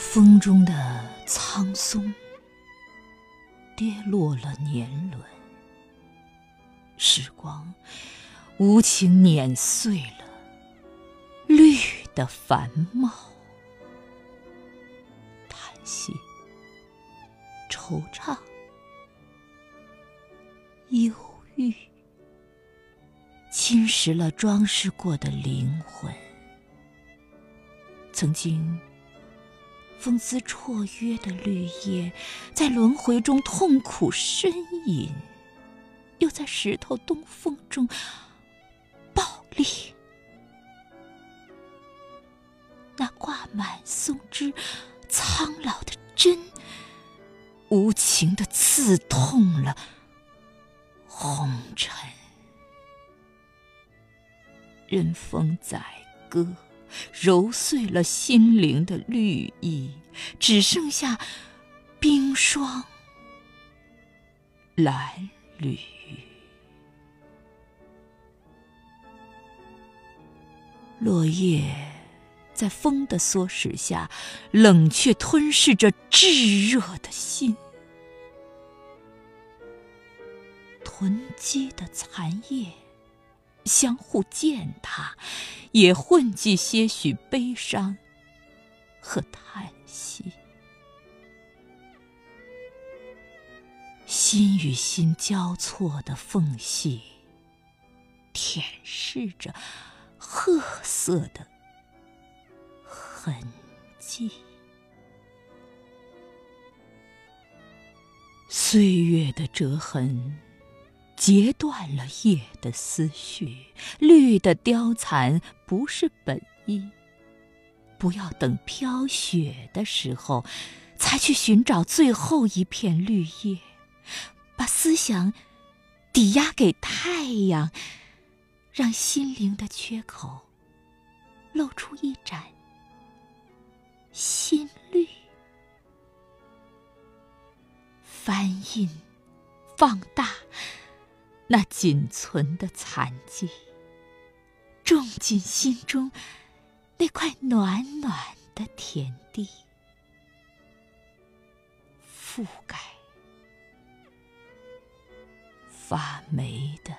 风中的苍松跌落了年轮，时光无情碾碎了绿的繁茂，叹息、惆怅、忧郁，侵蚀了装饰过的灵魂。曾经。风姿绰约的绿叶，在轮回中痛苦呻吟，又在石头东风中暴裂。那挂满松枝、苍老的针，无情的刺痛了红尘。任风载歌。揉碎了心灵的绿意，只剩下冰霜蓝缕。落叶在风的唆使下，冷却吞噬着炙热的心。囤积的残叶。相互践踏，也混迹些许悲伤和叹息。心与心交错的缝隙，舔舐着褐色的痕迹。岁月的折痕。截断了叶的思绪，绿的凋残不是本意。不要等飘雪的时候，才去寻找最后一片绿叶，把思想抵押给太阳，让心灵的缺口露出一盏新绿。翻印，放大。那仅存的残疾，种进心中那块暖暖的田地，覆盖发霉的。